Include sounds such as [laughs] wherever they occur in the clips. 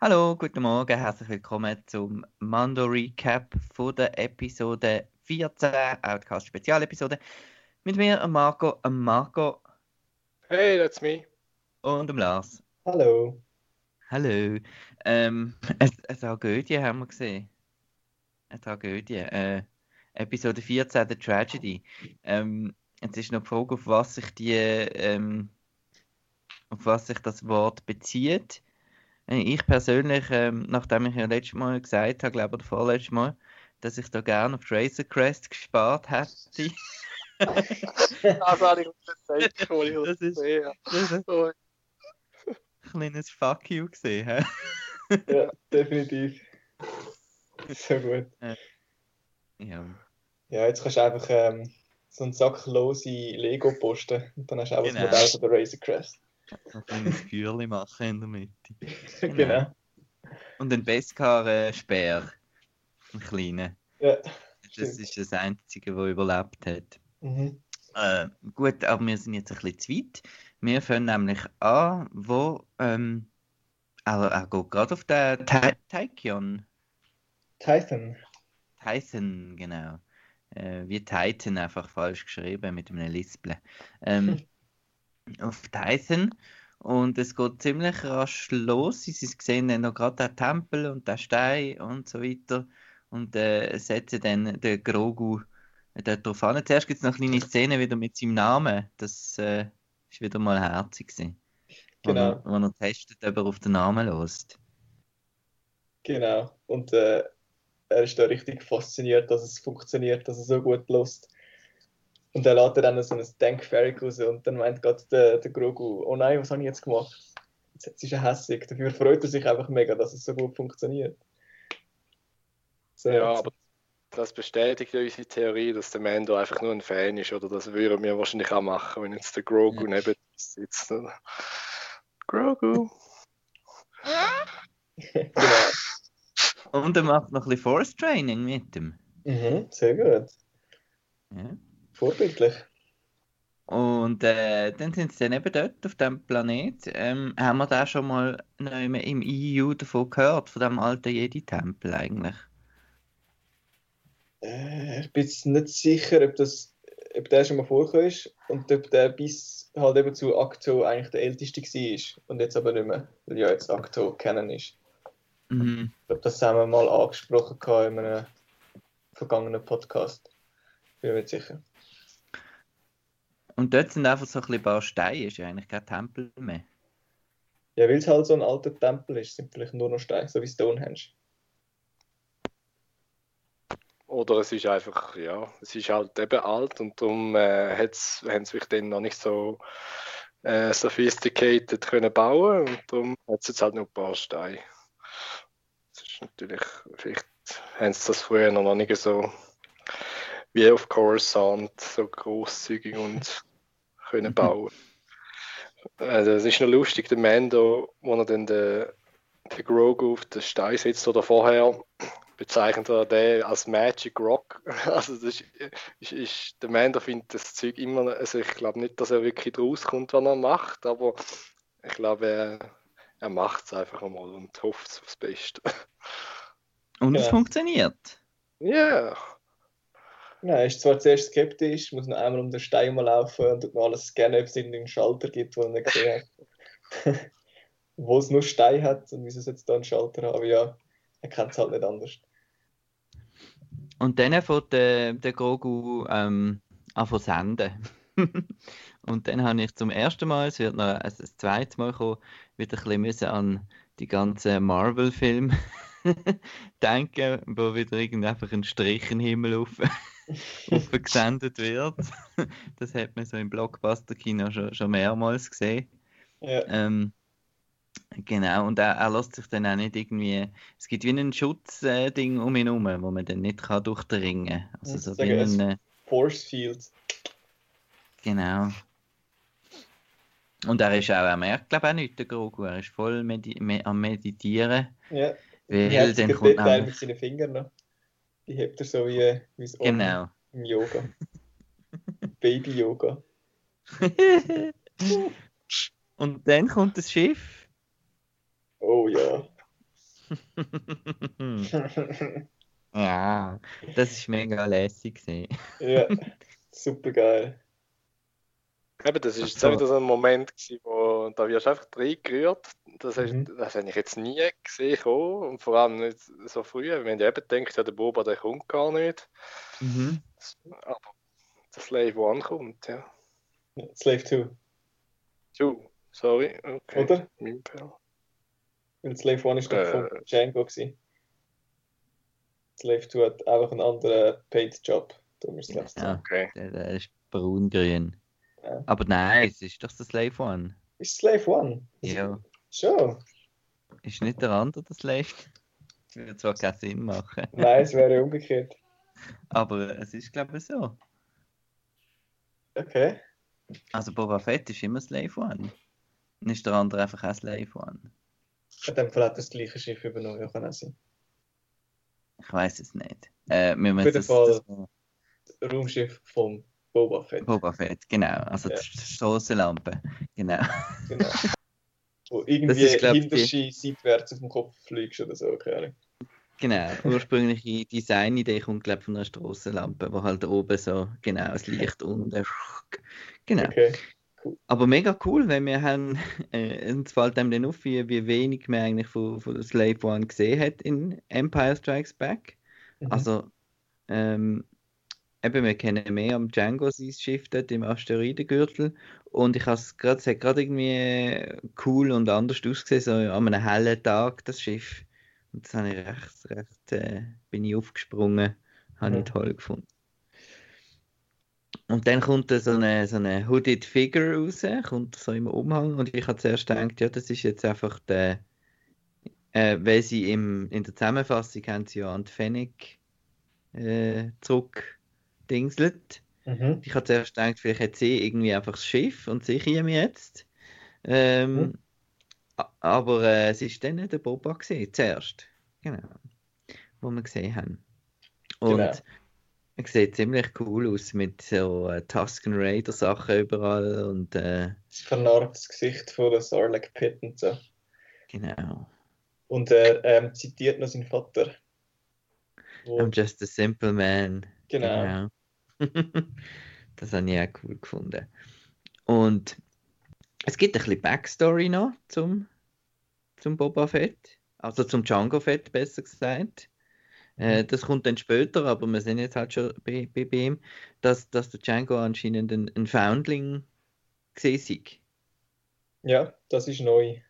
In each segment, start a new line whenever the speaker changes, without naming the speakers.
Hallo, guten Morgen, herzlich willkommen zum Mando Recap von der Episode 14, Outcast Spezialepisode. Mit mir, Marco, Marco.
Hey, that's me.
Und dem Lars.
Hallo.
Hallo. Ähm, [laughs] eine, eine Tragödie haben wir gesehen. Eine Tragödie. Äh, Episode 14, The Tragedy. Ähm, jetzt ist noch die Frage, auf was sich die, ähm, auf was sich das Wort bezieht. Äh, ich persönlich, ähm, nachdem ich ja letztes Mal gesagt habe, glaube ich, oder vorletztes Mal, dass ich da gerne auf Razor Crest gespart hätte. [laughs]
das habe ich gesagt, [laughs]
das ist, das ist ein kleines Fuck you gesehen.
He? [laughs] ja, definitiv. So gut.
Ja.
Ja, jetzt kannst du einfach ähm, so einen Sack lose Lego posten und dann hast du auch genau. das Modell von der Razor Crest.
Ein kleines machen in der Mitte. [laughs]
Genau. genau.
Und ein Beskar-Speer. Ein kleiner.
Ja.
Das ist das Einzige, das überlebt hat.
Mhm.
Äh, gut, aber wir sind jetzt ein bisschen zu weit. Wir fangen nämlich an, wo ähm, er, er geht gerade auf den Taikion.
Titan.
Titan, genau. Äh, wie Titan einfach falsch geschrieben mit einem Lispel. Ähm, [laughs] auf Titan und es geht ziemlich rasch los. Sie sehen dann noch gerade den Tempel und den Stein und so weiter und äh, setzen dann den Grogu dort drauf an. Zuerst gibt es noch eine kleine Szene wieder mit seinem Namen. Das äh, ist wieder mal herzig. Gewesen,
genau.
Wo er, wo er testet, ob er auf den Namen lost.
Genau. Und äh, er ist da richtig fasziniert, dass es funktioniert, dass er so gut lost. Und er lädt dann so ein Denkferrig raus und dann meint gerade der, der Grogu, oh nein, was habe ich jetzt gemacht? Jetzt ist er hässlich. Dafür freut er sich einfach mega, dass es so gut funktioniert.
So, ja, aber das bestätigt ja unsere Theorie, dass der Mando einfach nur ein Fan ist, oder das würden wir wahrscheinlich auch machen, wenn jetzt der Grogu ja. neben uns sitzt. Oder? Grogu!
genau. [laughs]
Und er macht noch ein bisschen Force Training mit ihm.
Mhm, sehr gut.
Ja.
Vorbildlich.
Und äh, dann sind sie dann eben dort auf dem Planet. Ähm, haben wir da schon mal im EU davon gehört, von dem alten Jedi-Tempel eigentlich?
Äh, ich bin jetzt nicht sicher, ob, das, ob der schon mal vorgekommen ist und ob der bis halt eben zu Acto eigentlich der älteste war und jetzt aber nicht mehr, weil ja jetzt Acto kennen ist.
Mhm.
Ich glaube, das haben wir mal angesprochen in einem vergangenen Podcast. Bin mir nicht sicher.
Und dort sind einfach so ein paar Steine, ist ja eigentlich kein Tempel mehr.
Ja, weil es halt so ein alter Tempel ist, sind vielleicht nur noch Steine, so wie Stonehenge.
Oder es ist einfach, ja, es ist halt eben alt und darum äh, haben sie sich dann noch nicht so äh, sophisticated können bauen und darum hat es jetzt halt noch ein paar Steine. Das ist natürlich, vielleicht haben sie das früher noch nicht so wie auf Coruscant so großzügig und können bauen. Also es ist noch lustig, der Mando, wo er dann den, den Grogu auf den Stein sitzt oder vorher, bezeichnet er den als Magic Rock. [laughs] Also das ist, ist, ist der Mando findet das Zeug immer, also ich glaube nicht, dass er wirklich rauskommt, was er macht, aber ich glaube, er, er macht es einfach einmal und hofft aufs Beste.
Und es funktioniert.
Ja. Yeah.
Nein, ist zwar zuerst skeptisch, muss noch einmal um den Stein mal laufen und noch alles scannen, ob es irgendeinen Schalter gibt, wo er gesehen hat. [laughs] wo es nur Stein hat und wieso es jetzt da einen Schalter haben. Aber ja, er kennt es halt nicht anders.
Und dann fängt der, der Grogu ähm, an zu senden. [laughs] und dann habe ich zum ersten Mal, es wird noch ein, ein zweites Mal kommen, wieder ein bisschen an die ganzen Marvel-Filme [laughs] denken, wo wieder irgend einfach ein Strich im Himmel auf [laughs] [laughs] gesendet wird. Das hat man so im Blockbuster-Kino schon, schon mehrmals gesehen.
Ja.
Ähm, genau, und er, er lässt sich dann auch nicht irgendwie. Es gibt wie ein Schutzding äh, um ihn herum, wo man dann nicht kann durchdringen kann. Also so wie ein,
äh, Force Field.
Genau. Und er ist auch, er merkt glaube ich auch nicht, der Grogu, er ist voll medi me am Meditieren.
Ja.
Weil dann kommt
Detail mit seinen Fingern noch. Die hebt er so wie, wie es
Genau.
im Yoga. [laughs] Baby-Yoga.
Und dann kommt das Schiff.
Oh ja. [laughs]
ja, das ist mega lässig
ja, [laughs] super geil.
Eben, das ist jetzt
so.
wieder so ein Moment, gewesen, wo da wirst du einfach reingerührt. Das, hast,
Mhm.
das habe ich jetzt nie gesehen kommen. und vor allem nicht so früh. Wir haben ja eben gedacht, ja, der Boba der kommt gar nicht.
Mhm.
Aber der Slave One kommt, ja.
Slave 2,
Two, sorry. Okay.
oder?
Mein Fehler.
Weil Slave 1 ist doch
Äh.
von Django gewesen. Slave 2 hat einfach einen anderen Paid-Job. Darum ist Slave 2.
Ja,
Okay.
der, der ist braun-grün.
Ja.
Aber nein, es ist doch der Slave One.
Ist Slave 1?
Ja.
Schon.
Ist nicht der andere der Slave? Das würde zwar keinen Sinn machen, [laughs]
Nein, es wäre umgekehrt.
aber es ist glaube ich so.
Okay.
Also Boba Fett ist immer Slave One. Dann ist der andere einfach auch Slave One.
In dem Fall hat das gleiche Schiff übernommen, auch sein.
Ich weiß es nicht. Äh, wir
Auf
müssen
jeden
das,
Fall.
das
Raumschiff vom Boba Fett.
Boba Fett, genau. Also
Ja.
die Strassenlampe. Genau.
Genau. [laughs] Wo irgendwie
ist, glaub
seitwärts auf dem Kopf fliegst oder so, keine Ahnung.
Genau. Ursprüngliche [laughs] Designidee kommt glaube von einer Strassenlampe, wo halt oben so genau das Licht unten. Genau.
Okay.
Aber mega cool, weil wir haben, [laughs] äh, uns fällt einem dann auf, wie, wie wenig man eigentlich von, von Slave One gesehen hat in Empire Strikes Back.
Mhm.
Also, ähm, eben, wir kennen mehr am Django sein Schiff dort im Asteroidengürtel und ich habe es gerade, es hat gerade irgendwie cool und anders ausgesehen, so an einem hellen Tag, das Schiff. Und das habe ich recht, recht, äh, bin ich aufgesprungen, habe ich
Mhm.
toll gefunden. Und dann kommt da so eine, so eine Hooded Figure raus, kommt so im Umhang und ich habe zuerst gedacht, ja, das ist jetzt einfach der, äh, weil sie im, in der Zusammenfassung haben sie ja an die Fennec äh, zurückdingselt.
Mhm.
Ich habe zuerst gedacht, vielleicht hat sie irgendwie einfach das Schiff und sie kommen jetzt. Ähm,
Mhm.
Aber äh, es ist dann der Boba gewesen, zuerst. Genau. Wo wir gesehen haben. Und
Genau.
er sieht ziemlich cool aus mit so äh, Tusken Raider Sachen überall und äh,
Das vernarbtes Gesicht von der Sarlacc Pit und so.
genau.
Und er ähm, zitiert noch seinen Vater. Wo,
I'm just a simple man.
genau.
Genau. [laughs] das habe ich auch cool gefunden. Und es gibt ein bisschen Backstory noch zum, zum Boba Fett. Also zum Django Fett, besser gesagt. Äh, das kommt dann später, aber wir sind jetzt halt schon bei, bei, bei ihm, dass, dass der Django anscheinend ein, ein Foundling gesehen.
Ja, das ist neu.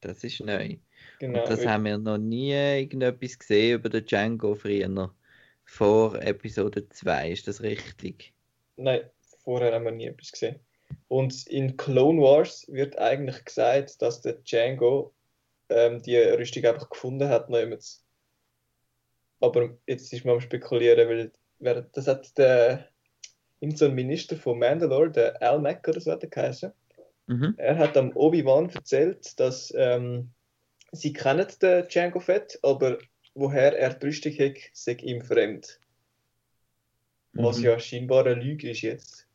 Das ist neu.
Genau.
Und das haben wir noch nie irgendetwas gesehen über den Django früher. Vor Episode 2, ist das richtig?
Nein, vorher haben wir nie etwas gesehen. Und in Clone Wars wird eigentlich gesagt, dass der Django ähm, die Rüstung einfach gefunden hat, nirgends. Aber jetzt ist man am spekulieren, weil wer, das hat der irgend so ein Minister von Mandalore, der Al Mac oder so hat er geheißen.
Mhm.
Er hat am Obi-Wan erzählt, dass ähm, sie kennen den Django Fett, aber woher er Rüstung hat, sei ihm fremd. Was
Mhm.
ja scheinbar eine Lüge ist jetzt.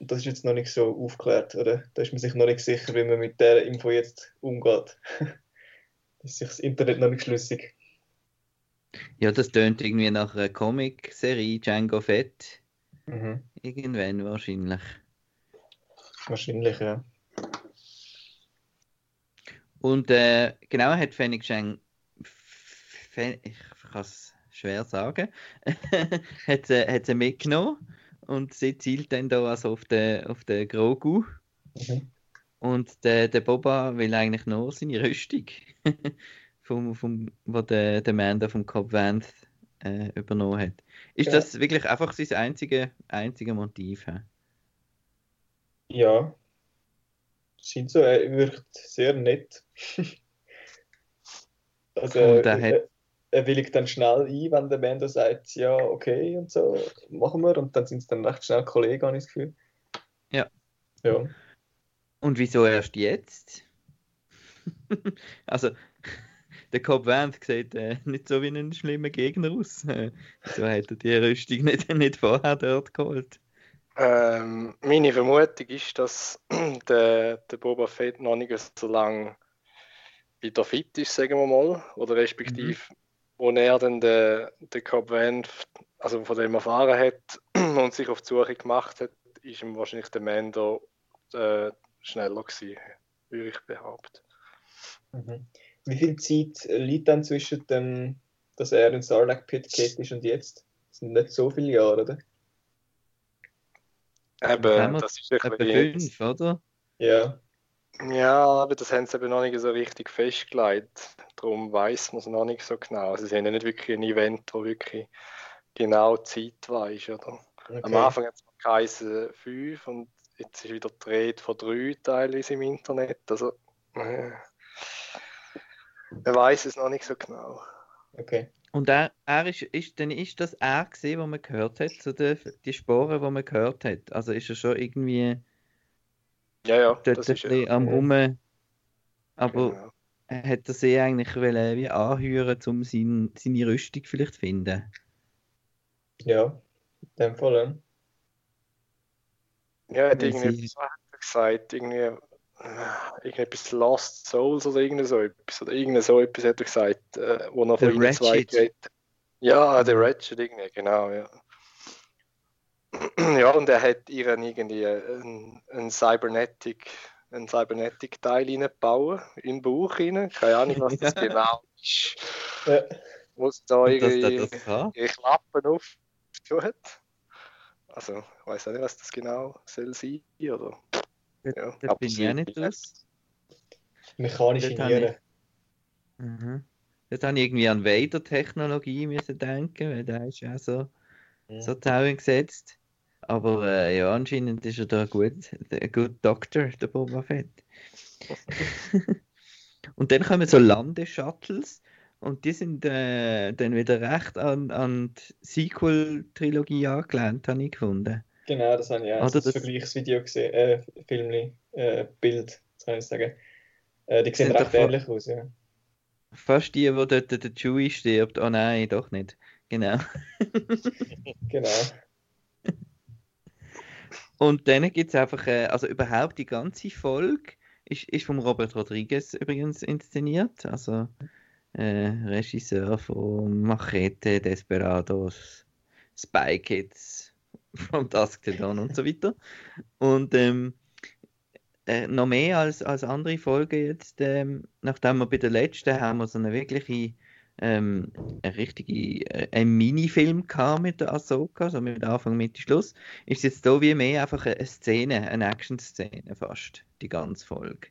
Das ist jetzt noch nicht so aufgeklärt, oder? Da ist man sich noch nicht sicher, wie man mit der Info jetzt umgeht. [laughs] ist sich das Internet noch nicht schlüssig.
Ja, das tönt irgendwie nach einer Comic-Serie, Django Fett.
Mhm.
Irgendwann wahrscheinlich.
Wahrscheinlich, ja.
Und äh, genau hat Fennec Shang, Fen ich kann es schwer sagen, [laughs] hat, sie, hat sie mitgenommen und sie zielt dann da also auf den, auf den Grogu.
Mhm.
Und der, der Boba will eigentlich nur seine Rüstung, [laughs] vom, vom, wo der, der Mann da vom Cobb Vanth äh, übernommen hat. Ist
Ja.
das wirklich einfach sein einzige, einzige Motiv? hä?
Ja. Er wirkt sehr nett. [laughs] also,
Und er
er, er willigt dann schnell ein, wenn der Mando sagt, ja, okay und so, machen wir. Und dann sind es dann recht schnell Kollegen, habe ich das Gefühl.
Ja.
Ja.
Und wieso erst jetzt? [laughs] also, [laughs] der Cobb Vanth sieht äh, nicht so wie ein schlimmer Gegner aus. Äh, wieso hat er die Rüstung nicht, nicht vorher dort geholt?
Ähm, meine Vermutung ist, dass [clears throat] der, der Boba Fett noch nicht so lange wieder fit ist, sagen wir mal, oder respektive, mhm. wo er dann den, den Cobb Van, also von dem erfahren hat [clears throat] und sich auf die Suche gemacht hat, ist ihm wahrscheinlich der Mando äh, schneller gewesen, würde ich behaupten.
Mhm. Wie viel Zeit liegt dann zwischen dem, dass er in Sarlacc Pit geht ist und jetzt? Das sind nicht so viele Jahre, oder?
Eben, das ist
etwa fünf, oder?
Ja.
Ja, aber das haben sie eben noch nicht so richtig festgelegt. Darum weiß man es noch nicht so genau. Also sie haben ja nicht wirklich ein Event, wo wirklich genau die Zeit weiß. Oder? Okay. Am Anfang hat es geheißen 5 und jetzt ist wieder gedreht von drei Teilen im Internet. Also, äh, man weiß es noch nicht so genau.
Okay.
Und er, er ist, ist, dann ist das er gesehen, was man gehört hat, so die, die Sporen, die man gehört hat. Also ist er schon irgendwie
ja, ja,
dort das ist ein am Rum. Aber genau. hat er sie eigentlich wollen, wie anhören, um sein, seine Rüstung vielleicht zu finden?
Ja, in dem Fall.
Ja, er hat irgendwie sie... gesagt, irgendwie irgendetwas Lost Souls oder irgend so etwas. Oder irgend so etwas hat er gesagt, äh, wo er von ihnen zwei geht. Ja, der Ratchet irgendwie, genau, ja. Ja, und er hat ihren irgendwie ein, ein Cybernetic, ein Cybernetic Teil reingebaut, in den Bauch rein. Keine Ahnung, was das [laughs] genau ist. Ja. Muss da irgendwie Klappen auf tut. Also, ich weiß nicht, was das genau soll sein, oder?
Ja, da bin ich ja nicht aus.
Mechanische Nieren.
Mhm. Dort habe ich irgendwie an Vader-Technologie denken, weil der ist ja so, mhm. so zusammengesetzt. Aber äh, ja, anscheinend ist er da gut, ein guter Doktor, der Boba Fett. [laughs] und dann kommen so Landeshuttles und die sind äh, dann wieder recht an, an die Sequel-Trilogie angelehnt, habe ich gefunden.
Genau, das habe ich auch. Das, das Vergleichsvideo gesehen, äh, Filmli, äh, Bild, kann ich sagen. Äh, die sehen recht ähnlich aus, ja.
Fast die, wo dort der Chewie stirbt. Oh nein, doch nicht. Genau. [laughs]
genau.
Und dann gibt es einfach, äh, also überhaupt die ganze Folge ist, ist von Robert Rodriguez übrigens inszeniert. Also äh, Regisseur von Machete, Desperados, Spy Kids, From Dusk Till Dawn und so weiter. Und ähm, äh, noch mehr als, als andere Folgen jetzt, ähm, nachdem wir bei der letzten haben wir so eine wirkliche, ähm, eine richtige, äh, ein Minifilm gehabt mit der Ahsoka, so mit Anfang, Mitte, Schluss, ist jetzt da wie mehr einfach eine Szene, eine Action-Szene fast, die ganze Folge.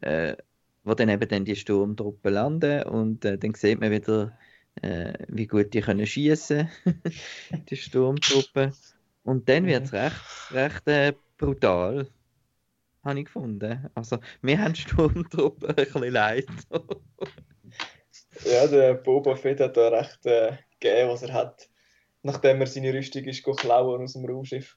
Äh, wo dann eben dann die Sturmtruppen landen und äh, dann sieht man wieder, äh, wie gut die können schießen, [laughs] die Sturmtruppen. Und dann wird es recht, recht äh, brutal, habe ich gefunden. Also, wir haben Sturmtruppen [laughs] ein bisschen leid.
Ja, der Boba Fett hat da recht äh, gegeben, was er hat, nachdem er seine Rüstung ist klauen aus dem Raumschiff.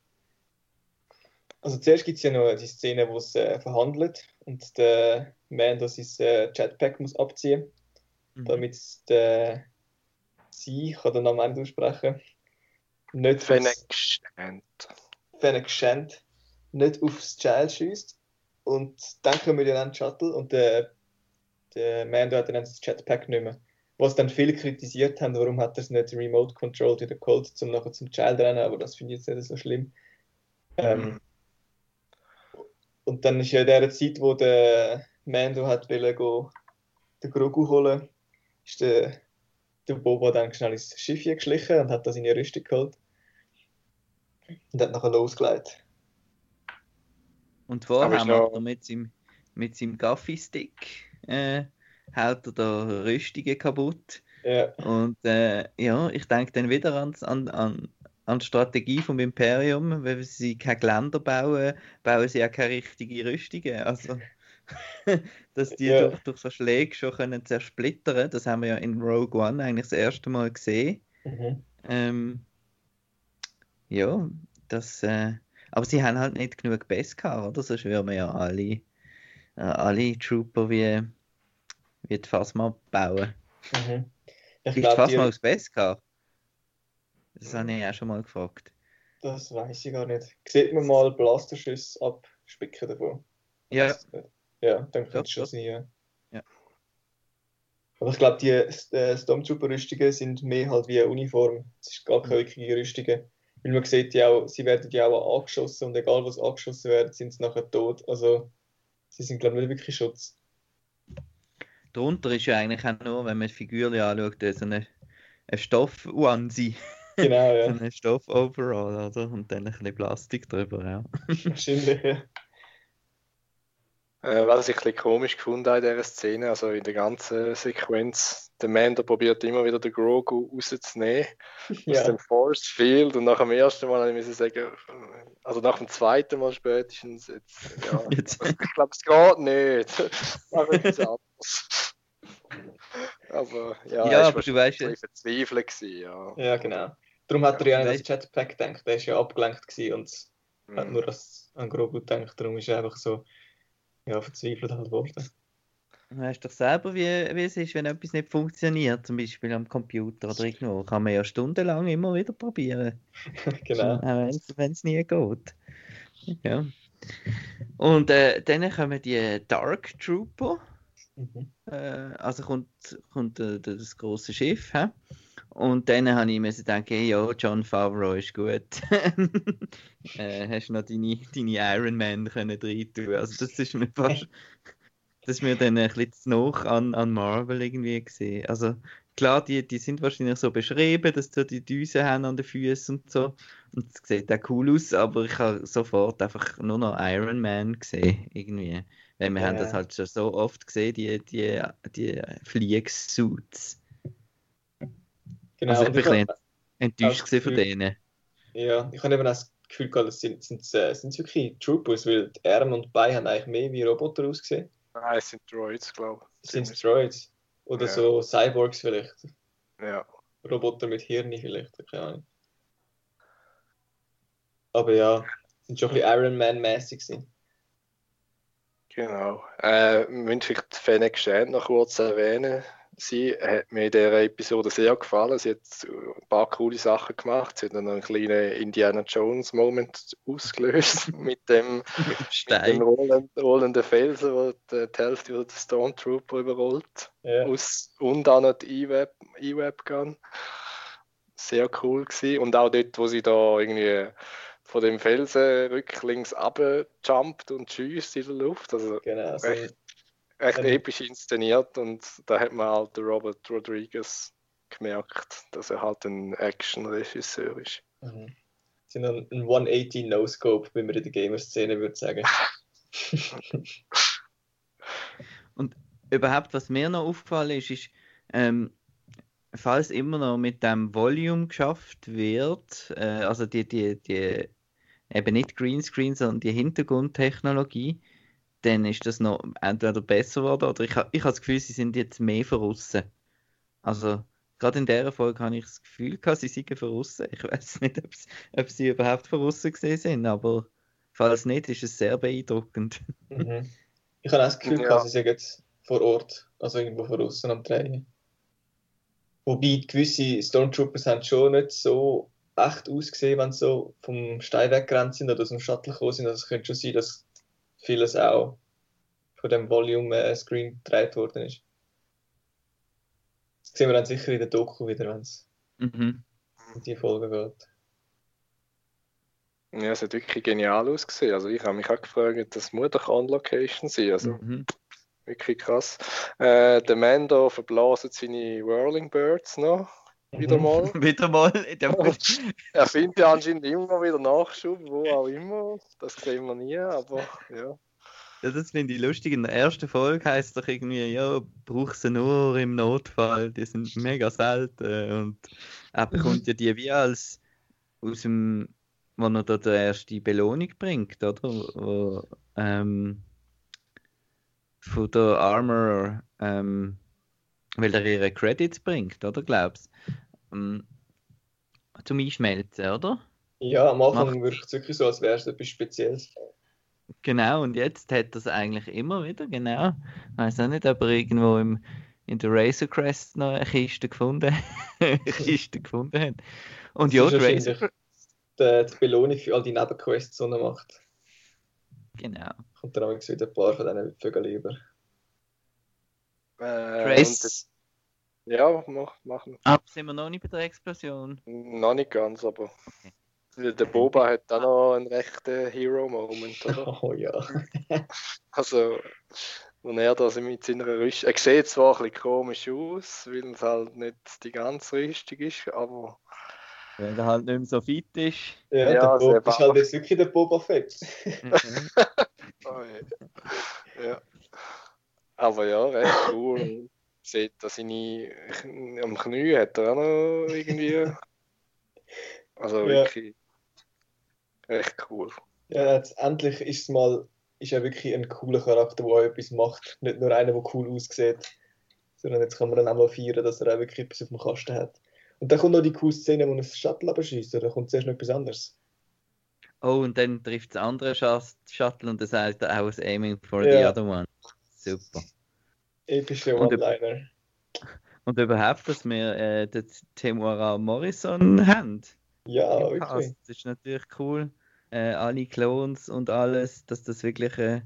Also zuerst gibt es ja noch die Szene, wo es äh, verhandelt und der Mando sein äh, Jetpack muss abziehen, mhm. damit der sie, ich kann den Namen nicht aussprechen, nicht
Fennec-Shand.
Fennec-Shand nicht aufs Child schießt. Und dann kommen wir dann Shuttle und der, der Mando hat dann das Jetpack nicht mehr. Was dann viele kritisiert haben, warum hat er es nicht remote controlled wieder geholt, um nachher zum Child rennen, aber das finde ich jetzt nicht so schlimm. Ähm, mhm. und dann ist ja in der Zeit, wo der Mando hat wollen, go, den Grogu holen, ist der, der Boba dann schnell ins Schiff geschlichen und hat da seine Rüstung geholt. Und hat nachher losgelegt.
Und vorher haben wir mit seinem, mit seinem Gaffi-Stick äh, haut er da Rüstungen kaputt.
Ja.
Und äh, ja, ich denke dann wieder an, an, an, an die Strategie vom Imperium, wenn sie keine Geländer bauen, bauen sie auch keine richtigen Rüstungen. Also, [laughs] dass die ja. durch, durch so Schläge schon können zersplittern das haben wir ja in Rogue One eigentlich das erste Mal gesehen. Mhm. Ähm, ja, das. Äh, aber sie haben halt nicht genug Bass gehabt, oder? Sonst würden wir ja alle, alle Trooper wie, wie die Phasma bauen. Mhm. Ich Ist Phasma die... aus Bass gehabt? Das habe ich auch schon mal gefragt.
Das weiß ich gar nicht. Sieht man mal Blasterschüsse abspicken davon?
Ja.
Ja, dann könnte es schon sein. Ja.
ja.
Aber ich glaube, die äh, Stormtrooper-Rüstungen sind mehr halt wie eine Uniform. Es ist gar keine wirkliche Rüstungen. Weil man sieht ja auch, sie werden ja auch angeschossen und egal was angeschossen wird, sind sie nachher tot. Also sie sind glaube ich nicht wirklich Schutz.
Darunter ist ja eigentlich auch nur, wenn man die Figuren anschaut, so eine, eine Stoff-Onesie.
Genau, ja. [laughs]
so ein Stoff-Overall, oder? Und dann ein bisschen Plastik drüber, ja. [laughs]
Wahrscheinlich, ja.
Äh, was ich ein bisschen komisch gefunden habe in dieser Szene, also in der ganzen Sequenz, der Mando probiert immer wieder den Grogu rauszunehmen [laughs]
ja.
aus dem Force Field und nach dem ersten Mal musste ich sagen, also nach dem zweiten Mal spätestens, jetzt, ja, [laughs]
Jetzt.
ich glaube, es geht nicht. [laughs] Mach etwas anderes. Aber ja,
Ja,
er
aber du weißt ja-
ja. verzweifelt gewesen, ja.
ja, genau. Darum hat er ja an das Jetpack gedacht. Der ist ja abgelenkt gewesen und hat
Mhm.
nur das an Grogu gedacht. Darum ist er einfach so ja, verzweifelt halt geworden.
Du weißt doch selber, wie, wie es ist, wenn etwas nicht funktioniert, zum Beispiel am Computer oder irgendwo. Kann man ja stundenlang immer wieder probieren. [laughs]
genau.
Auch wenn es nie geht. Ja. Und äh, dann kommen die Dark Trooper.
Mhm.
Äh, also kommt, kommt äh, das große Schiff. He? Und dann habe ich mir denken, ja, John Favreau ist gut. [laughs] äh, hast du noch deine, deine Iron Man können rein tun? Also das ist mir fast, [laughs] das ist mir dann ein bisschen zu noch an, an Marvel irgendwie gesehen. Also klar, die, die sind wahrscheinlich so beschrieben, dass sie die Düsen haben an den Füßen und so. Und es sieht auch cool aus, aber ich habe sofort einfach nur noch Iron Man gesehen, irgendwie. Weil wir haben
Ja.
das halt schon so oft gesehen, die, die, die Fliegesuits.
genau.
Also ich bin ein
hab-
Enttäuscht gewesen von
Gefühl-
denen.
Ja, ich habe eben auch das Gefühl gehabt, das sind, sind, äh, sind wirklich Troopers, weil die Arme und Beine haben eigentlich mehr wie Roboter ausgesehen.
Nein, es sind Droids, glaube ich.
Sind es Droids? Oder
Ja.
so Cyborgs vielleicht?
Ja.
Roboter mit Hirn vielleicht, keine Ahnung. Aber ja, sind schon ein bisschen Iron Man-mäßig.
Genau. Äh, wir müssen vielleicht Fennec Shand noch kurz erwähnen. Sie hat mir in dieser Episode sehr gefallen. Sie hat ein paar coole Sachen gemacht. Sie hat dann einen kleinen Indiana Jones Moment ausgelöst [laughs] mit dem, [laughs] mit dem rollenden, rollenden Felsen, wo die, die Hälfte der Stormtrooper überrollt.
Ja.
Aus, und auch noch die E-Web, E-Web-Gun. Sehr cool gewesen. Und auch dort, wo sie da irgendwie von dem Felsen rücklings abjumpt und schießt in der Luft. Also
Genau. So,
Echt? Echt
Ähm.
episch inszeniert und da hat man halt den Robert Rodriguez gemerkt, dass er halt ein Action-Regisseur ist.
mhm. sind ein, ein 180 No-Scope, wie man in der Gamer-Szene würde sagen. [laughs]
Überhaupt, was mir noch aufgefallen ist, ist, ähm, falls immer noch mit dem Volume geschafft wird, äh, also die, die, die, eben nicht Greenscreen, sondern die Hintergrundtechnologie, dann ist das noch entweder besser geworden oder ich, ha- ich habe das Gefühl, sie sind jetzt mehr verrissen. Also, gerade in dieser Folge habe ich das Gefühl gehabt, sie seien verrissen. Ich weiß nicht, ob, ob sie überhaupt verrissen gesehen sind, aber falls nicht, ist es sehr beeindruckend.
Mhm. Ich habe auch das Gefühl,
Ja.
gehabt, sie sind jetzt vor Ort, also irgendwo von außen am Drehen. Wobei gewisse Stormtroopers haben schon nicht so echt ausgesehen, wenn sie so vom Stein weggerannt sind oder aus dem Shuttle gekommen sind. Also es könnte schon sein, dass vieles auch von dem Volume-Screen gedreht worden ist. Das sehen wir dann sicher in der Doku wieder, wenn es
Mhm.
in die Folge geht.
Ja, es hat wirklich genial ausgesehen. Also ich habe mich auch gefragt, das muss doch On-Location sein. Also
Mhm.
wirklich krass. Äh, der Mando verblaset seine Whirling Birds noch, wieder
Mhm.
mal. [laughs]
Wieder mal in dem [laughs]
Er findet ja anscheinend immer wieder Nachschub, wo auch immer. Das sehen wir nie, aber ja.
Ja, das finde ich lustig. In der ersten Folge heißt es doch irgendwie, ja, brauch sie nur im Notfall. Die sind mega selten. Und er bekommt [laughs] ja die wie als aus dem, wo er da die erste Belohnung bringt, oder? Wo, ähm, von der Armorer, ähm, weil er ihre Credits bringt, oder? Glaubst ähm, Zum Einschmelzen, oder?
Ja, am Anfang wirkt es wirklich so, als wäre es etwas Spezielles.
Genau, und jetzt hat er es eigentlich immer wieder, genau. Ich weiß auch nicht, ob er irgendwo im, in der Razor Crest noch eine Kiste gefunden, [laughs] eine Kiste gefunden hat. Und ja,
Das
die
ist
Razor
wahrscheinlich die, die Belohnung für all die Nebenquests, die er macht.
genau.
Kommt dann auch wieder ein paar von diesen Vögeln über.
Äh,
Trace,
Ja, mach, machen.
Aber sind wir noch nicht bei der Explosion?
Noch nicht ganz, aber der Boba hat auch noch einen rechten Hero-Moment, oder? [laughs]
Oh ja. [laughs]
Also, wenn er das mit seiner Rüstung. Er sieht zwar ein bisschen komisch aus, weil es halt nicht die ganze Rüstung ist, aber.
Weil er halt nicht mehr so fit ist.
Ja,
Ja,
der Bob
sehr
ist halt jetzt wirklich der Boba Fett.
Mhm. [laughs]
Oh, ja. ja. Aber ja, recht cool. Sieht da seine. [laughs] Am Knie hat er auch noch irgendwie. [laughs] Also
Ja.
wirklich. Recht cool.
Ja, jetzt endlich ist es mal, ist er wirklich ein cooler Charakter, der auch etwas macht. Nicht nur einer, der cool aussieht, sondern jetzt kann man dann auch mal feiern, dass er auch wirklich etwas auf dem Kasten hat. Und dann kommt noch die coole Szene, wo er das Shuttle abschießt, oder kommt zuerst noch etwas anderes?
Oh, und dann trifft das andere Shuttle und dann sagt er, I was aiming for
Ja.
the other one. Super.
Epische One-Liner.
Und überhaupt, dass wir äh, den Temuera Morrison haben.
Ja, wirklich.
Cast. Das ist natürlich cool. Äh, alle Clones und alles, dass das wirklich äh,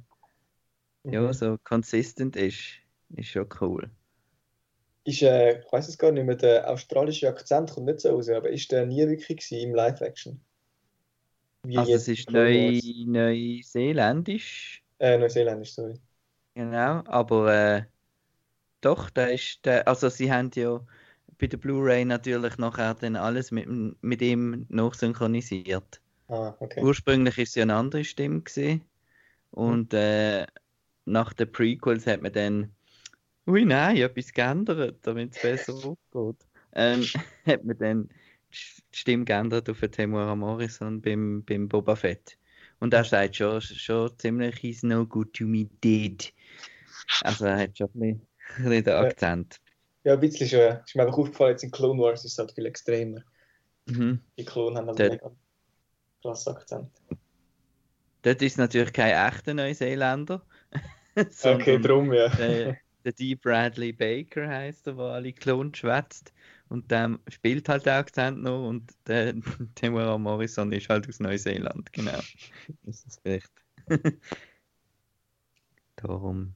ja,
Mhm.
so consistent ist, ist schon cool.
Ist, äh, ich weiß es gar nicht mehr, der australische Akzent kommt nicht so raus, aber ist der nie wirklich im Live-Action?
Also es ist neu, neuseeländisch,
Äh, Neuseeländisch, sorry.
genau, aber äh, doch, da ist der, also sie haben ja bei der Blu-ray natürlich nachher dann alles mit, mit ihm nachsynchronisiert.
Ah, okay.
Ursprünglich ist es ja eine andere Stimme gewesen. und äh, nach den Prequels hat man dann, ui nein, etwas geändert, damit es besser [laughs] aufgeht. Ähm, [laughs] hat man dann die Stimme geändert auf Temuera Morrison beim, beim Boba Fett. Und er sagt schon, schon ziemlich, he's no good to me dead. Also er hat schon ein bisschen, ein bisschen den Akzent.
Ja, ein bisschen schon. ja. Ist mir einfach aufgefallen, jetzt in Clone Wars ist es halt viel extremer.
Mhm.
Die Klonen haben halt
Der-
mega krassen Akzent.
Dort ist es natürlich kein echter Neuseeländer. [laughs]
Okay, drum, ja.
der, der D. Bradley Baker heißt er, der alle Klon schwätzt. Und der spielt halt den Akzent noch. Und der [laughs] Temuera Morrison ist halt aus Neuseeland, genau. [laughs] Das ist vielleicht. Darum.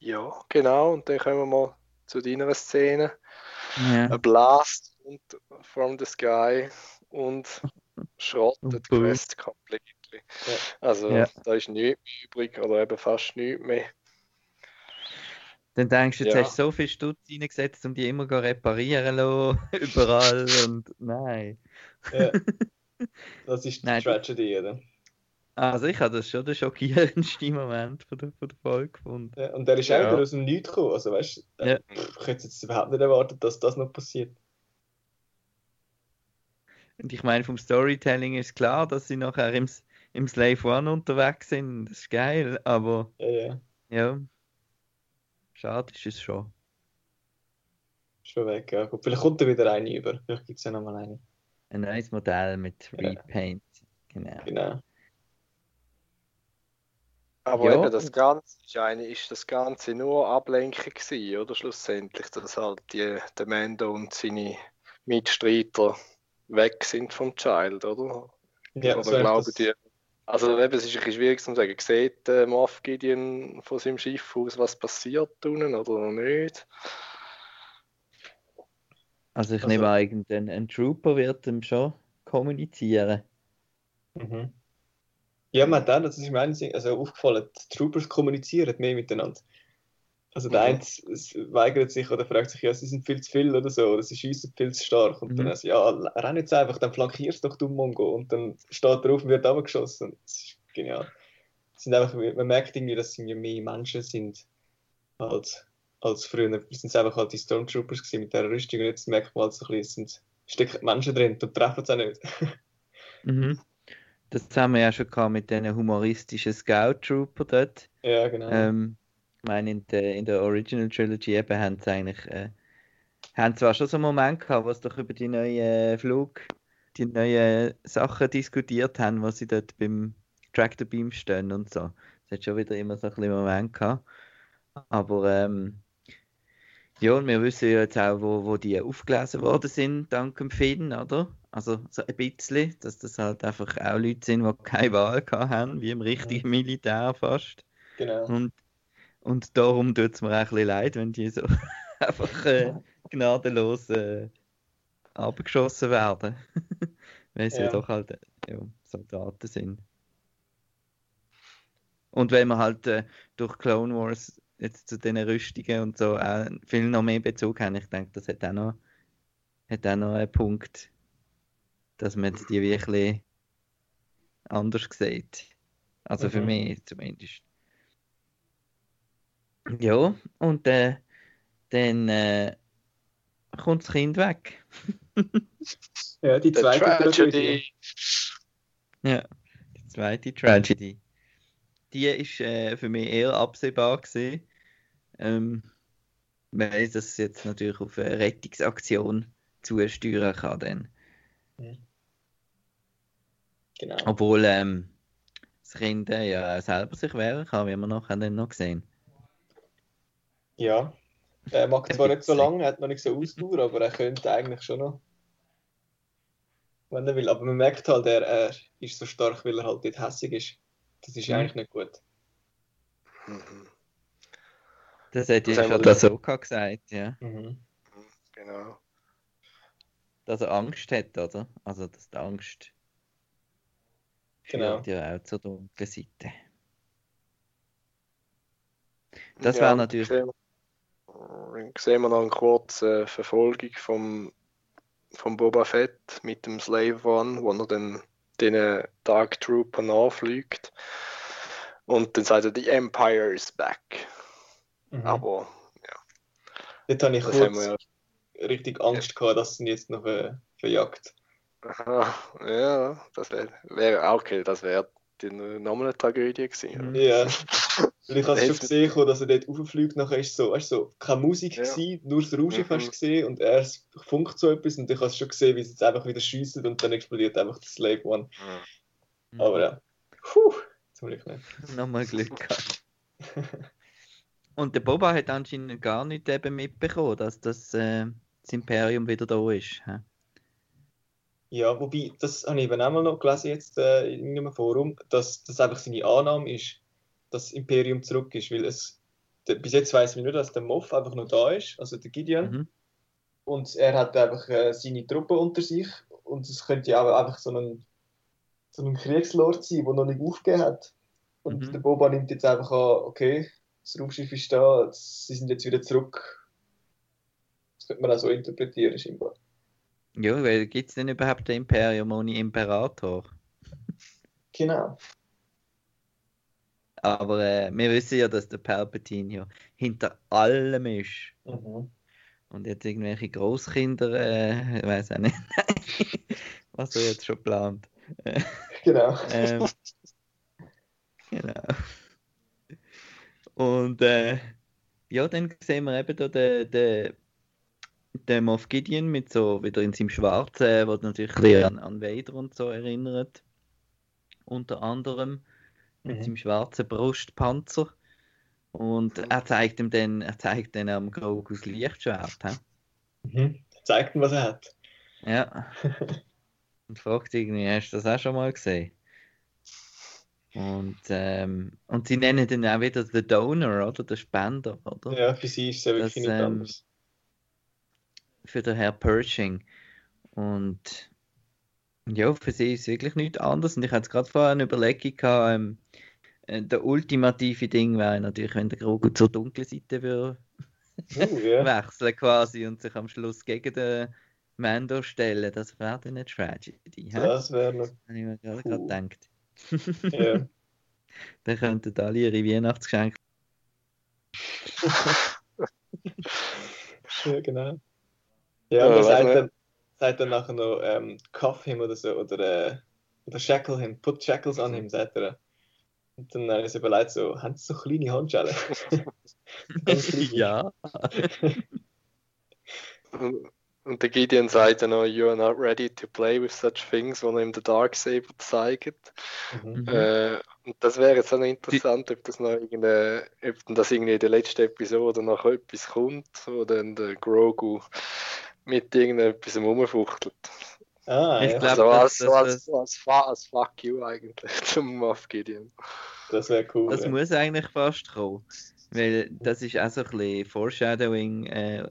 Ja, genau. Und dann kommen wir mal zu deiner Szene.
Ja.
A blast und from the sky und [laughs] schrottet. Quest completely.
Ja.
Also
Ja.
da ist nichts mehr übrig oder eben fast nichts mehr.
Dann denkst du, jetzt
Ja.
hast du so viel Stutz reingesetzt, um die immer zu reparieren lassen, [laughs] überall. Und nein.
ja. [laughs] Das ist die
Nein,
Tragedy, oder?
Also ich habe das schon der schockierendste Moment von der, von der Folge gefunden.
Ja, und der ist auch
Ja.
wieder aus dem Nichts gekommen. Also, weißt du,
Ja.
ich hätte jetzt überhaupt nicht erwartet, dass das noch passiert.
Und ich meine, vom Storytelling ist klar, dass sie nachher im, im Slave One unterwegs sind. Das ist geil, aber
Ja, ja.
ja, schade ist es schon.
Schon weg, ja. Gut, vielleicht kommt da wieder eine über. Vielleicht gibt es ja nochmal eine.
Ein neues Modell mit
Ja.
Repaint. Genau.
Genau.
Aber
Ja.
eben das Ganze ist, das Ganze nur Ablenkung gewesen, oder schlussendlich, dass halt die, der Mando und seine Mitstreiter weg sind vom Child, oder?
Ja,
oder
so das-
die. Also eben, es ist ein bisschen schwierig zu sagen. Sieht äh, Moff Gideon von seinem Schiff aus, was passiert unten oder noch nicht?
Also ich
Also-
nehme an, ein Trooper wird ihm schon kommunizieren.
Mhm. Ja, man hat auch, das ist mir eines- also aufgefallen, die Troopers kommunizieren mehr miteinander. Also der
Mhm.
eine weigert sich oder fragt sich, ja, sie sind viel zu viel oder so, oder sie schießen viel zu stark. Und dann
Mhm.
heißt ja, renn jetzt einfach, dann flankierst doch du Mongo. Und dann steht er auf und wird abgeschossen. Das ist genial. Es sind einfach, man merkt irgendwie, dass es irgendwie mehr Menschen sind als, als früher. Es sind einfach halt die Stormtroopers gewesen mit dieser Rüstung und jetzt merkt man halt so ein bisschen, es sind Menschen drin und treffen es auch nicht. [laughs]
Mhm. Das haben wir ja schon gehabt mit den humoristischen Scout Trooper dort.
ja, genau.
Ähm, ich meine, in der, in der Original Trilogy eben haben sie eigentlich, äh, haben zwar schon so einen Moment gehabt, wo sie doch über die neuen Flug, die neuen Sachen diskutiert haben, wo sie dort beim Tractor Beam stehen und so. Es hat schon wieder immer so ein bisschen Moment gehabt. Aber ähm, ja, und wir wissen ja jetzt auch, wo, wo die aufgelesen worden sind, dank dem Finn, oder? Also so ein bisschen, dass das halt einfach auch Leute sind, die keine Wahl haben, wie im richtigen Militär fast.
genau.
Und, Und darum tut es mir auch ein bisschen leid, wenn die so [laughs] einfach äh, gnadenlos äh, abgeschossen werden. [laughs] Weil sie ja. ja doch halt äh, ja, Soldaten sind. Und wenn man halt äh, durch Clone Wars jetzt zu den Rüstungen und so äh, viel noch mehr Bezug haben, ich denke, das hat auch noch, hat auch noch einen Punkt, dass man die wirklich anders sieht. Also mhm. für mich zumindest. Ja, und äh, dann äh, kommt das Kind weg. [laughs]
ja, die zweite
Tragedy.
Ja, die zweite Tragedy. Die ist äh, für mich eher absehbar gewesen. Ähm, weil das jetzt natürlich auf eine Rettungsaktion zusteuern kann. Dann. Mhm.
Genau.
Obwohl ähm, das Kind äh, ja selber sich wehren kann, wie wir nachher dann noch gesehen.
Ja, er macht [laughs] zwar nicht so lange, hat noch nicht so Ausdauer, aber er könnte eigentlich schon noch. Wenn er will. Aber man merkt halt, er, er ist so stark, weil er halt nicht hässig ist. Das ist mhm. eigentlich nicht gut.
Mhm. Das hat ja schon der Soka gesagt, ja.
Mhm.
Genau.
Dass er Angst hat, oder? Also, dass die Angst
genau.
ja auch zur dunklen Seite. Das ja, wäre natürlich. Sehen,
sehen wir noch eine kurze Verfolgung vom, vom Boba Fett mit dem Slave One, wo er dann den Dark Trooper nachfliegt. Und dann sagt er, The Empire is back. Mhm. Aber, ja.
Dort habe ich kurz ja... richtig Angst gehabt, dass sie ihn jetzt noch ver verjagt.
Aha, [laughs] ja, das wäre wär, okay, das wäre nochmal eine Tragödie gewesen.
Ja, weil ich habe schon gesehen, dass er dort rauffliegt, nachher ist so, weißt, so keine Musik ja. gewesen, nur das Rauschen mhm. hast du gesehen und er funkt so etwas und ich habe schon gesehen, wie sie jetzt einfach wieder schiessen und dann explodiert einfach das Slave One. Mhm. Aber ja, puh, zum Glück nicht. [laughs]
Nochmal Glück gehabt. und der Boba hat anscheinend gar nicht eben mitbekommen, dass das, äh, das Imperium wieder da ist. He?
Ja, wobei, das habe ich eben auch mal noch gelesen jetzt äh, in einem Forum, dass das einfach seine Annahme ist, dass das Imperium zurück ist, weil es, bis jetzt weiß man nur, dass der Moff einfach noch da ist, also der Gideon. Mhm. Und er hat einfach äh, seine Truppen unter sich und es könnte ja auch einfach so ein, so ein Kriegslord sein, der noch nicht aufgegeben hat. Und mhm. der Boba nimmt jetzt einfach an, okay, das Raumschiff ist da, sie sind jetzt wieder zurück. Das könnte man auch so interpretieren, scheinbar.
Ja, weil gibt es denn überhaupt ein Imperium ohne Imperator?
Genau.
Aber äh, wir wissen ja, dass der Palpatine ja hinter allem ist.
Mhm.
Und jetzt irgendwelche Großkinder, äh, ich weiß auch nicht, [laughs] was er jetzt schon plant. [laughs]
genau.
ähm, genau. Und äh, ja, dann sehen wir eben da den, den der Moff Gideon mit so wieder in seinem Schwarzen, was natürlich an, an Vader und so erinnert. Unter anderem mit mhm. seinem schwarzen Brustpanzer. Und er zeigt ihm dann, er zeigt dann am Grogus Lichtschwert.
Mhm. Er zeigt ihm, was er hat.
Ja. [laughs] und fragt irgendwie, hast du das auch schon mal gesehen? Und, ähm, und sie nennen den auch wieder The Donor, oder? Der Spender, oder?
Ja, für sie ist es ja wirklich das, nicht ähm, anders
für den Herr Pershing. Und ja, für sie ist es wirklich nichts anderes. Und ich hatte gerade vorher eine Überlegung gehabt, ähm, äh, der ultimative Ding wäre natürlich, wenn der Grogu zur dunklen Seite würde
oh, [laughs] yeah.
wechseln quasi und sich am Schluss gegen den Mando stellen. Das wäre dann eine Tragedy.
Das wäre noch.
Habe ich mir gerade cool. gedacht.
ja. [laughs]
Dann könnten alle ihre Weihnachtsgeschenke. [laughs]
ja, genau. Ja, und er sagt dann, sagt dann nachher noch ähm, Cuff him oder so, oder, äh, oder Shackle him, put shackles on him, sagt er. Und dann habe ich so überlegt, so, haben sie so kleine Handschellen? [laughs]
ja. [laughs]
und, der Gideon sagt dann noch, you are not ready to play with such things, wo er ihm den Darksaber zeigt. Mhm. Äh, und das wäre jetzt auch noch interessant, Die... ob das noch irgendeine, ob das irgendwie in der letzten Episode noch etwas kommt, wo dann der Grogu mit irgendetwas rumfuchtelt.
Ah,
ich
ja.
glaube,
so als, so als, als, als, Fuck you eigentlich [laughs] zum Moff Gideon.
Das wäre cool.
Das
ja.
muss eigentlich fast kommen. Weil das ist auch so ein bisschen Foreshadowing, äh,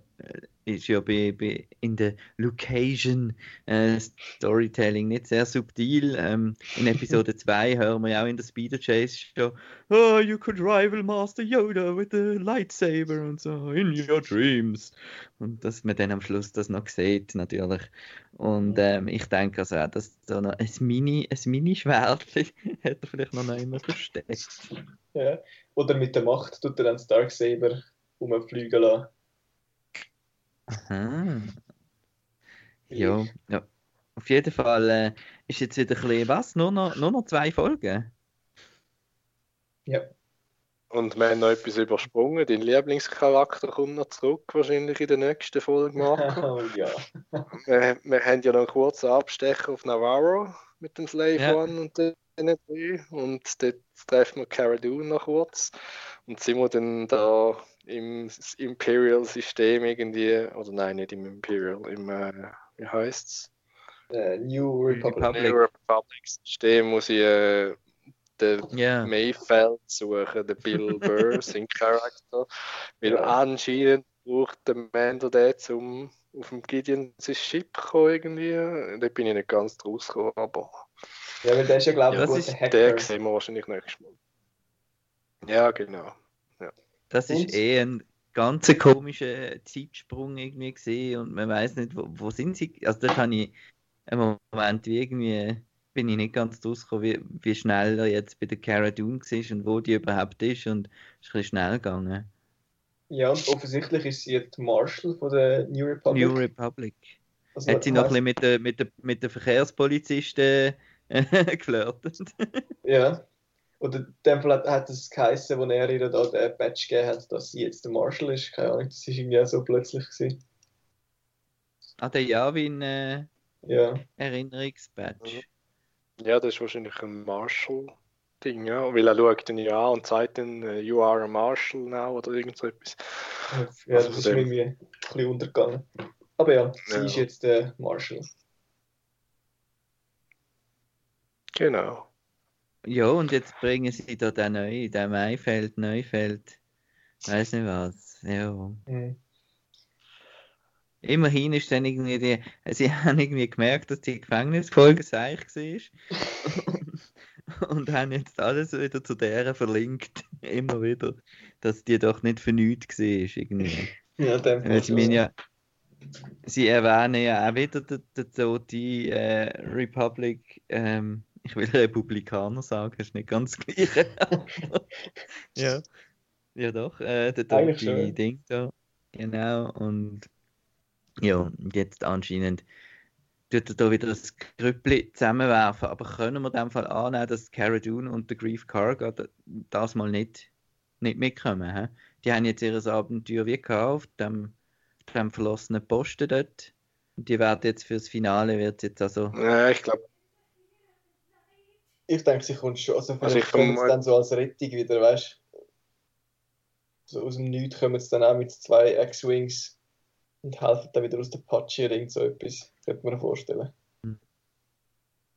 ist ja bei, bei in der Location äh, Storytelling nicht sehr subtil. Ähm, in Episode [laughs] 2 hören wir ja auch in der Speeder Chase schon, oh, you could rival Master Yoda with a lightsaber und so, in your dreams. Und dass man dann am Schluss das noch sieht, natürlich. Und ähm, ich denke also auch, dass so noch ein Mini, ein Mini-Schwert [laughs] hätte er vielleicht noch immer versteckt.
Ja. Oder mit der Macht tut er dann das Darksaber rumfliegen lassen.
Aha. Ja, ja. Auf jeden Fall äh, ist jetzt wieder ein bisschen was? Nur noch, nur noch zwei Folgen?
Ja.
Und wir haben noch etwas übersprungen. Dein Lieblingscharakter kommt noch zurück, wahrscheinlich in der nächsten Folge, Marco. [laughs]
oh ja.
wir, wir haben ja noch einen kurzen Abstecher auf Navarro mit dem Slave
Ja.
One und den drei. Und dort treffen wir Cara Dune noch kurz. Und sind wir dann da im Imperial-System irgendwie, oder nein, nicht im Imperial, im, äh, wie heißt's?
Äh, New Republic.
Republic.
New Republic-System muss ich äh, den
Ja.
Mayfeld suchen, den Bill [laughs] Burr, sein Charakter. Weil
Ja.
anscheinend braucht der Mando den, um auf dem Gideon sein Ship zu kommen irgendwie. Da bin ich nicht ganz draus gekommen, aber
Ja, weil der ist ja, glaube ich,
Ja,
ein
das
guter
ist
Hacker.
den sehen wir wahrscheinlich nächstes Mal. Ja, genau.
Das ist
Und?
eh ein ganz komischer Zeitsprung irgendwie gesehen und man weiß nicht, wo, wo sind sie. Also dort habe ich im Moment wie irgendwie bin ich nicht ganz rausgekommen, wie, wie schnell er jetzt bei der Cara Dune war und wo die überhaupt ist und es ist ein bisschen schnell gegangen.
Ja, und offensichtlich ist sie jetzt Marshal von der New Republic.
New Republic.
Also,
Hat sie noch ein bisschen mit der, mit der, mit der Verkehrspolizisten äh, [laughs] geflirtet?
Ja. Oder in dem Fall hat, hat es geheißen, wo er ihr da den Badge gegeben hat, dass sie jetzt der Marshal ist. Keine Ahnung, das war irgendwie auch so plötzlich. Gewesen.
Ah, der Javin äh,
Ja.
Erinnerungsbadge.
Ja, das ist wahrscheinlich ein Marshall-Ding, ja. Weil er schaut dann ja an und sagt dann, äh, you are a Marshal now oder irgend so etwas.
Ja,
Also
das ist mir
dem-
irgendwie ein bisschen untergegangen. Aber ja, sie
Ja.
ist jetzt der Marshal.
Genau.
Ja, und jetzt bringen sie da den neu, den Maifeld, Neufeld, weiß nicht was. Ja.
Mhm.
Immerhin ist dann irgendwie die, sie [laughs] haben irgendwie gemerkt, dass die Gefängnisfolge seich war und, [laughs] und haben jetzt alles wieder zu der verlinkt, [laughs] immer wieder, dass die doch nicht für nichts war irgendwie.
Ja,
Weil sie, ja, sie erwähnen ja auch wieder den, den toten äh, Republic, ähm, ich will Republikaner sagen, ist nicht ganz [laughs] das gleiche. ja. ja doch, äh, der
schon.
Ding da, genau, und ja, und jetzt anscheinend tut er da wieder das Grüppli zusammenwerfen, aber können wir in dem Fall annehmen, dass Cara Dune und der Grief da- das mal nicht, nicht mitkommen, hä? Die haben jetzt ihr Abenteuer wie gehabt auf dem, dem verlassenen Posten dort. Und die werden jetzt fürs Finale wird jetzt also.
Ja, ich glaube,
Ich denke, sie kommt schon. Also,
Also
vielleicht
ich vermute-
dann so als Rettung wieder, weißt du? So aus dem Nichts kommen sie dann auch mit zwei X-Wings und helfen dann wieder aus der Patsche oder irgend so etwas. Könnte man sich vorstellen.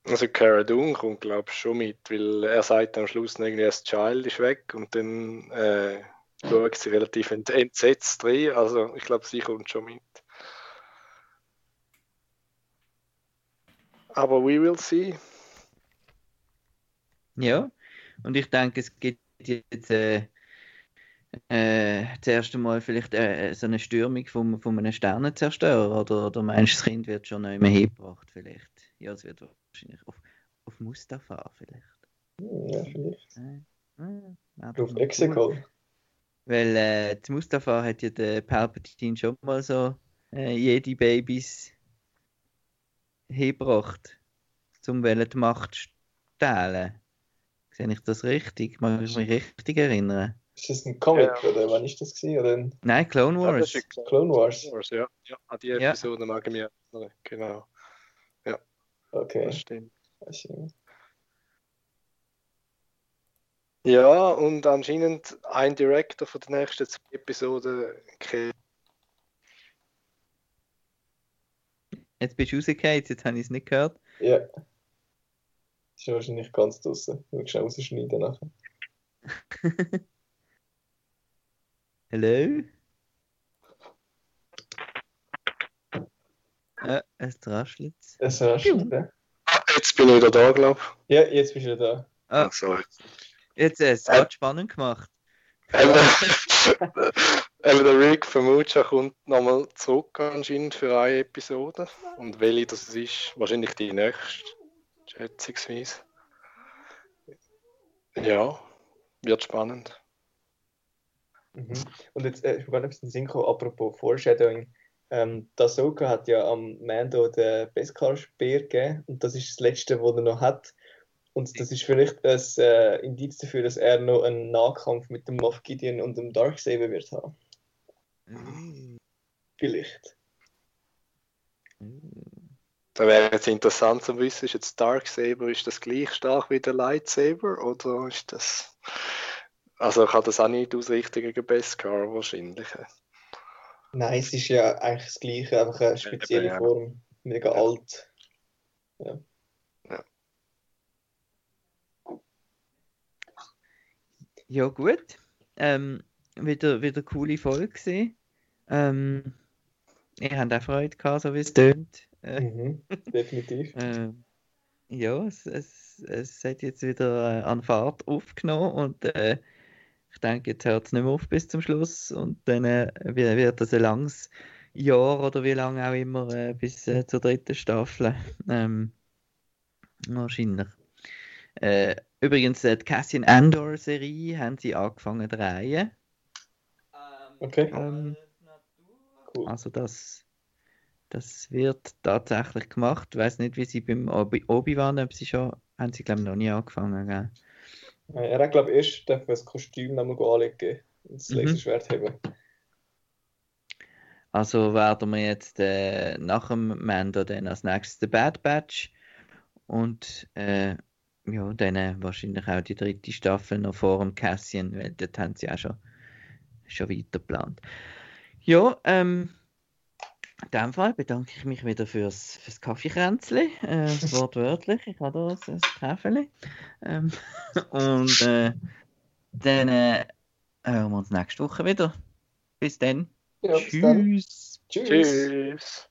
also Cara Dune kommt glaube ich schon mit, weil er sagt am Schluss irgendwie, das Child ist weg und dann äh, schaut sie relativ ent entsetzt rein. Also ich glaube, sie kommt schon mit. Aber we will see.
Ja. Und ich denke, es gibt jetzt äh, äh, das erste Mal vielleicht äh, so eine Stürmung von, von einem Sternenzerstörer oder, oder meinst du, das Kind wird schon noch immer hingebracht vielleicht? Ja, es wird wahrscheinlich auf, auf Mustafa vielleicht.
Ja, vielleicht.
Äh, äh,
Auf Exegol.
Weil äh, Mustafa hat ja der Palpatine schon mal so äh, jede Babys hingebracht, um die Macht stehlen. Sehe ich das richtig? Mag ich mich richtig erinnern?
Ist das ein Comic
Ja.
oder wann ist das? Oder ein
Nein, Clone
Ja, das
Wars.
ist klar.
Clone Wars?
Wars, ja. ja. An die
Ja.
Episode mag ich mich erinnern. Genau,
Okay.
das stimmt.
nicht.
Ja, und anscheinend ein Director für die nächsten zwei Episoden.
Jetzt bist du rausgefallen, jetzt habe ich es nicht gehört.
Ja. Ist ja wahrscheinlich ganz draußen. Nur schnell rausschneiden nachher. [laughs]
Hallo? Ja, es raschelt.
Es raschelt, ja.
Jetzt bin ich wieder da, glaube ich.
Ja, jetzt bist du da.
Ah,
Ach, sorry.
jetzt äh, es gerade spannend gemacht.
Eben, eben der Rick Vermucha kommt nochmal zurück anscheinend für eine Episode. Und welche das ist, wahrscheinlich die nächste, schätzungsweise. Ja, wird spannend.
Mhm. Und jetzt, äh, ich gar nicht ein Sinn kommen, apropos Foreshadowing. Ähm, Ahsoka hat ja am Mando den Beskar-Speer gegeben und das ist das Letzte, was er noch hat. Und das ist vielleicht ein äh, Indiz dafür, dass er noch einen Nahkampf mit dem Moff Gideon und dem Darksaber wird haben.
Mm.
Vielleicht.
Da wäre jetzt interessant zu wissen, ist jetzt Darksaber, ist das gleich stark wie der Lightsaber oder ist das... Also kann das auch nicht ausrichten gegen Beskar wahrscheinlich.
Nein, es ist ja eigentlich das Gleiche, einfach eine spezielle
Ja.
Form. Mega
Ja.
alt.
Ja, gut. Ähm, wieder, wieder eine coole Folge gesehen. Ähm, ihr habt auch Freude gehabt, so wie es tönt. Äh,
Mhm. [laughs] Definitiv.
Ähm, ja, es, es, es hat jetzt wieder äh, an Fahrt aufgenommen und äh, ich denke, jetzt hört es nicht mehr auf bis zum Schluss und dann äh, wird wird das ein langes Jahr oder wie lange auch immer äh, bis äh, zur dritten Staffel. [laughs] Ähm, wahrscheinlich. Äh, übrigens, äh, die Cassian Andor Serie haben sie angefangen zu drehen.
Okay.
Ähm,
Cool.
also das, das wird tatsächlich gemacht. Ich weiß nicht, wie sie beim Obi- Obi-Wan, ob sie schon, haben sie glaube ich noch nie angefangen. Gell?
Äh, Er hat, glaube ich, erst dürfen das Kostüm nochmal anlegen und das
Mhm.
Laserschwert haben.
Also werden wir jetzt äh, nach dem Mando dann als nächstes den Bad Batch und äh, ja, dann äh, wahrscheinlich auch die dritte Staffel noch vor dem Cassian, weil dort haben sie auch schon, schon weiter geplant. Ja, ähm, in dem Fall bedanke ich mich wieder fürs, fürs Kaffeekränzli, äh, [laughs] wortwörtlich, ich habe da ein, Käferli. Ähm, [laughs] und äh, dann äh, hören wir uns nächste Woche wieder. Bis dann.
Ja, bis dann. Tschüss.
Tschüss.